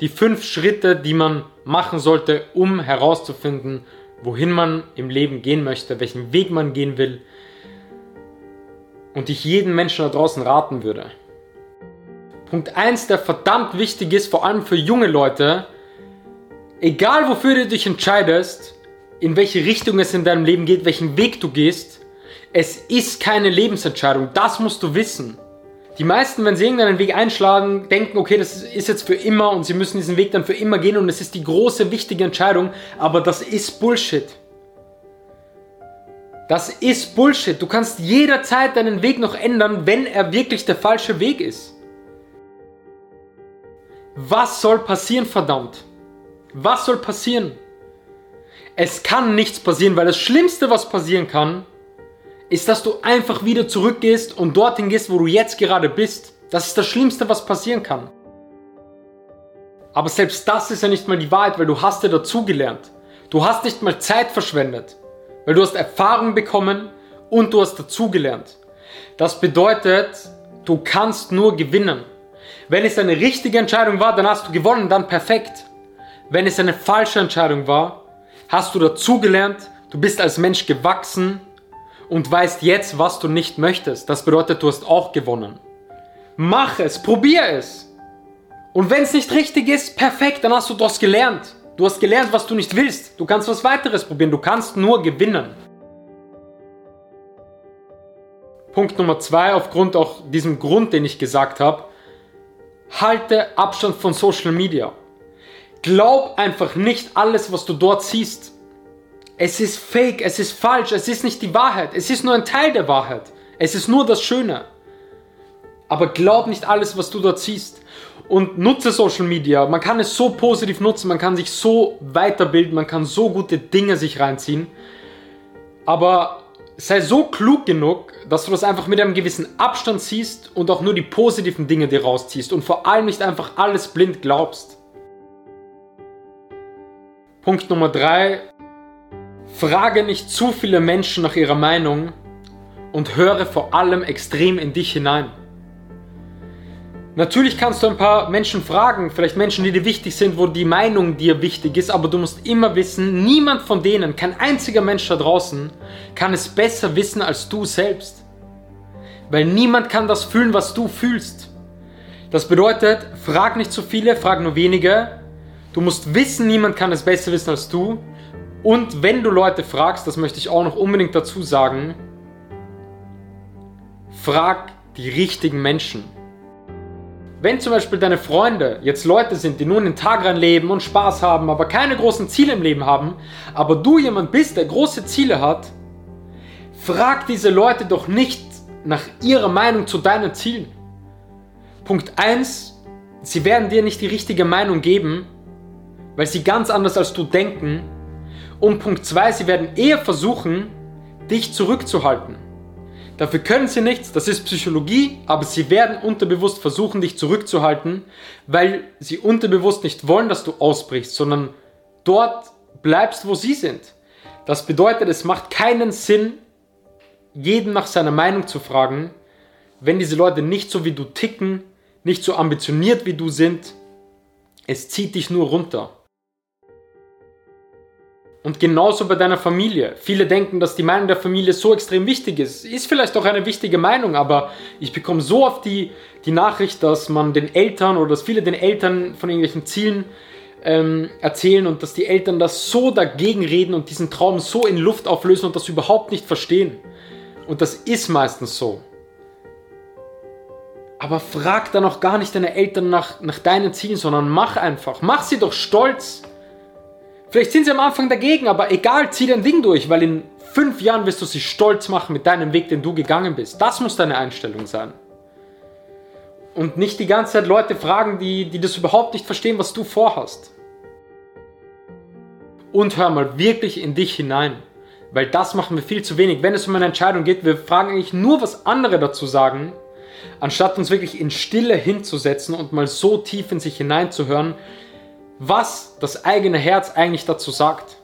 Die fünf Schritte, die man machen sollte, um herauszufinden, wohin man im Leben gehen möchte, welchen Weg man gehen will. Und ich jedem Menschen da draußen raten würde. Punkt 1, der verdammt wichtig ist, vor allem für junge Leute. Egal wofür du dich entscheidest, in welche Richtung es in deinem Leben geht, welchen Weg du gehst, es ist keine Lebensentscheidung. Das musst du wissen. Die meisten, wenn sie irgendeinen Weg einschlagen, denken, okay, das ist jetzt für immer und sie müssen diesen Weg dann für immer gehen und es ist die große, wichtige Entscheidung, aber das ist Bullshit. Das ist Bullshit. Du kannst jederzeit deinen Weg noch ändern, wenn er wirklich der falsche Weg ist. Was soll passieren, verdammt? Was soll passieren? Es kann nichts passieren, weil das Schlimmste, was passieren kann, ist, dass du einfach wieder zurückgehst und dorthin gehst, wo du jetzt gerade bist. Das ist das Schlimmste, was passieren kann. Aber selbst das ist ja nicht mal die Wahrheit, weil du hast ja dazugelernt. Du hast nicht mal Zeit verschwendet, weil du hast Erfahrung bekommen und du hast dazugelernt. Das bedeutet, du kannst nur gewinnen. Wenn es eine richtige Entscheidung war, dann hast du gewonnen, dann perfekt. Wenn es eine falsche Entscheidung war, hast du dazugelernt, du bist als Mensch gewachsen und weißt jetzt, was du nicht möchtest. Das bedeutet, du hast auch gewonnen. Mach es, probier es. Und wenn es nicht richtig ist, perfekt, dann hast du das gelernt. Du hast gelernt, was du nicht willst. Du kannst was weiteres probieren. Du kannst nur gewinnen. Punkt Nummer zwei, aufgrund auch diesem Grund, den ich gesagt habe, halte Abstand von Social Media. Glaub einfach nicht alles, was du dort siehst. Es ist fake, es ist falsch, es ist nicht die Wahrheit, es ist nur ein Teil der Wahrheit. Es ist nur das Schöne. Aber glaub nicht alles, was du dort siehst. Und nutze Social Media. Man kann es so positiv nutzen, man kann sich so weiterbilden, man kann so gute Dinge sich reinziehen. Aber sei so klug genug, dass du das einfach mit einem gewissen Abstand siehst und auch nur die positiven Dinge dir rausziehst und vor allem nicht einfach alles blind glaubst. Punkt Nummer drei Frage nicht zu viele Menschen nach ihrer Meinung und höre vor allem extrem in dich hinein. Natürlich kannst du ein paar Menschen fragen, vielleicht Menschen, die dir wichtig sind, wo die Meinung dir wichtig ist, aber du musst immer wissen, niemand von denen, kein einziger Mensch da draußen, kann es besser wissen als du selbst. Weil niemand kann das fühlen, was du fühlst. Das bedeutet, frag nicht zu viele, frag nur wenige. Du musst wissen, niemand kann es besser wissen als du. Und wenn du Leute fragst, das möchte ich auch noch unbedingt dazu sagen, frag die richtigen Menschen. Wenn zum Beispiel deine Freunde jetzt Leute sind, die nur in den Tag rein leben und Spaß haben, aber keine großen Ziele im Leben haben, aber du jemand bist, der große Ziele hat, frag diese Leute doch nicht nach ihrer Meinung zu deinen Zielen. Punkt 1, sie werden dir nicht die richtige Meinung geben, weil sie ganz anders als du denken und Punkt 2, sie werden eher versuchen, dich zurückzuhalten. Dafür können sie nichts, das ist Psychologie, aber sie werden unterbewusst versuchen, dich zurückzuhalten, weil sie unterbewusst nicht wollen, dass du ausbrichst, sondern dort bleibst, wo sie sind. Das bedeutet, es macht keinen Sinn, jeden nach seiner Meinung zu fragen, wenn diese Leute nicht so wie du ticken, nicht so ambitioniert wie du sind. Es zieht dich nur runter. Und genauso bei deiner Familie. Viele denken, dass die Meinung der Familie so extrem wichtig ist. Ist vielleicht auch eine wichtige Meinung, aber ich bekomme so oft die, die Nachricht, dass man den Eltern oder dass viele den Eltern von irgendwelchen Zielen ähm, erzählen und dass die Eltern das so dagegen reden und diesen Traum so in Luft auflösen und das überhaupt nicht verstehen. Und das ist meistens so. Aber frag dann auch gar nicht deine Eltern nach, nach deinen Zielen, sondern mach einfach. Mach sie doch stolz. Vielleicht sind sie am Anfang dagegen, aber egal, zieh dein Ding durch, weil in fünf Jahren wirst du sie stolz machen mit deinem Weg, den du gegangen bist. Das muss deine Einstellung sein. Und nicht die ganze Zeit Leute fragen, die, die das überhaupt nicht verstehen, was du vorhast. Und hör mal wirklich in dich hinein. Weil das machen wir viel zu wenig. Wenn es um eine Entscheidung geht, wir fragen eigentlich nur, was andere dazu sagen, anstatt uns wirklich in Stille hinzusetzen und mal so tief in sich hineinzuhören, was das eigene Herz eigentlich dazu sagt.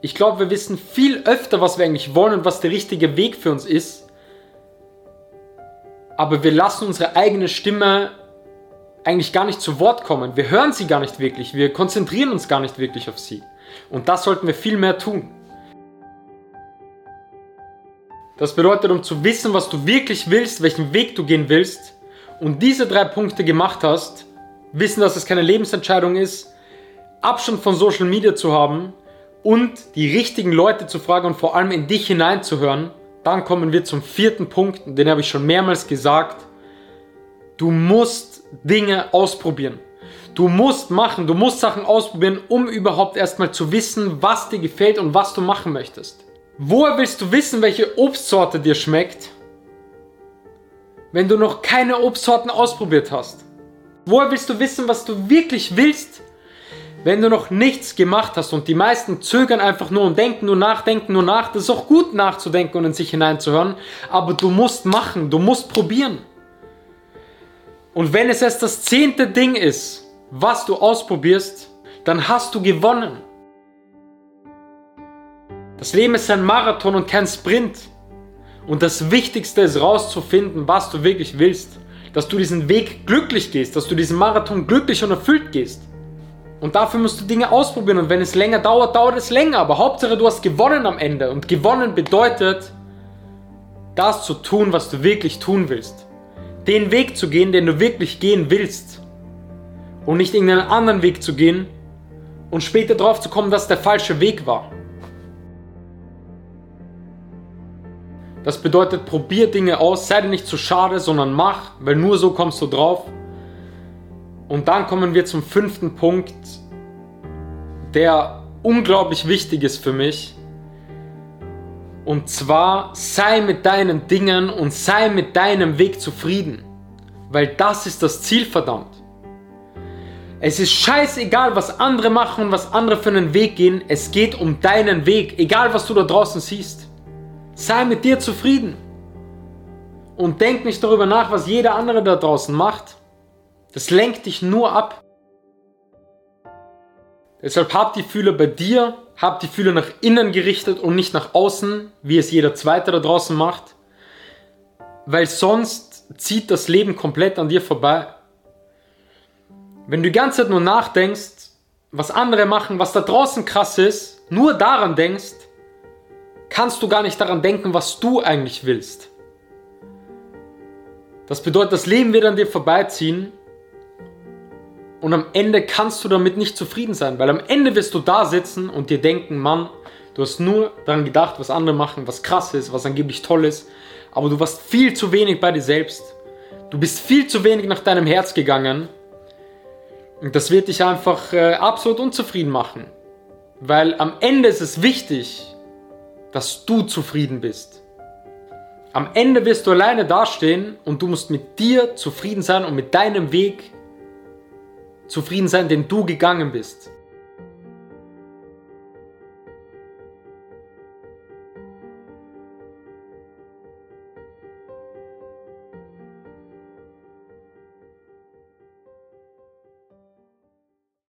Ich glaube, wir wissen viel öfter, was wir eigentlich wollen und was der richtige Weg für uns ist. Aber wir lassen unsere eigene Stimme eigentlich gar nicht zu Wort kommen. Wir hören sie gar nicht wirklich. Wir konzentrieren uns gar nicht wirklich auf sie. Und das sollten wir viel mehr tun. Das bedeutet, um zu wissen, was du wirklich willst, welchen Weg du gehen willst und diese drei Punkte gemacht hast, wissen, dass es keine Lebensentscheidung ist, Abstand von Social Media zu haben und die richtigen Leute zu fragen und vor allem in dich hineinzuhören, dann kommen wir zum vierten Punkt, den habe ich schon mehrmals gesagt. Du musst Dinge ausprobieren. Du musst machen, du musst Sachen ausprobieren, um überhaupt erstmal zu wissen, was dir gefällt und was du machen möchtest. Woher willst du wissen, welche Obstsorte dir schmeckt, wenn du noch keine Obstsorten ausprobiert hast? Woher willst du wissen, was du wirklich willst, wenn du noch nichts gemacht hast? Und die meisten zögern einfach nur und denken nur nach, denken nur nach. Das ist auch gut nachzudenken und in sich hineinzuhören, aber du musst machen, du musst probieren. Und wenn es erst das zehnte Ding ist, was du ausprobierst, dann hast du gewonnen. Das Leben ist ein Marathon und kein Sprint. Und das Wichtigste ist rauszufinden, was du wirklich willst. Dass du diesen Weg glücklich gehst, dass du diesen Marathon glücklich und erfüllt gehst. Und dafür musst du Dinge ausprobieren. Und wenn es länger dauert, dauert es länger. Aber Hauptsache, du hast gewonnen am Ende. Und gewonnen bedeutet, das zu tun, was du wirklich tun willst. Den Weg zu gehen, den du wirklich gehen willst und nicht irgendeinen anderen Weg zu gehen und später drauf zu kommen, dass der falsche Weg war. Das bedeutet, probier Dinge aus, sei dir nicht zu schade, sondern mach, weil nur so kommst du drauf. Und dann kommen wir zum fünften Punkt, der unglaublich wichtig ist für mich. Und zwar sei mit deinen Dingen und sei mit deinem Weg zufrieden. Weil das ist das Ziel, verdammt. Es ist scheißegal, was andere machen und was andere für einen Weg gehen. Es geht um deinen Weg, egal was du da draußen siehst. Sei mit dir zufrieden. Und denk nicht darüber nach, was jeder andere da draußen macht. Das lenkt dich nur ab. Deshalb hab die Fühler bei dir, hab die Fühler nach innen gerichtet und nicht nach außen, wie es jeder Zweite da draußen macht. Weil sonst zieht das Leben komplett an dir vorbei. Wenn du die ganze Zeit nur nachdenkst, was andere machen, was da draußen krass ist, nur daran denkst, kannst du gar nicht daran denken, was du eigentlich willst. Das bedeutet, das Leben wird an dir vorbeiziehen und am Ende kannst du damit nicht zufrieden sein, weil am Ende wirst du da sitzen und dir denken, Mann, du hast nur daran gedacht, was andere machen, was krass ist, was angeblich toll ist, aber du warst viel zu wenig bei dir selbst. Du bist viel zu wenig nach deinem Herz gegangen und das wird dich einfach äh, absolut unzufrieden machen. Weil am Ende ist es wichtig, dass du zufrieden bist. Am Ende wirst du alleine dastehen und du musst mit dir zufrieden sein und mit deinem Weg zufrieden sein, den du gegangen bist.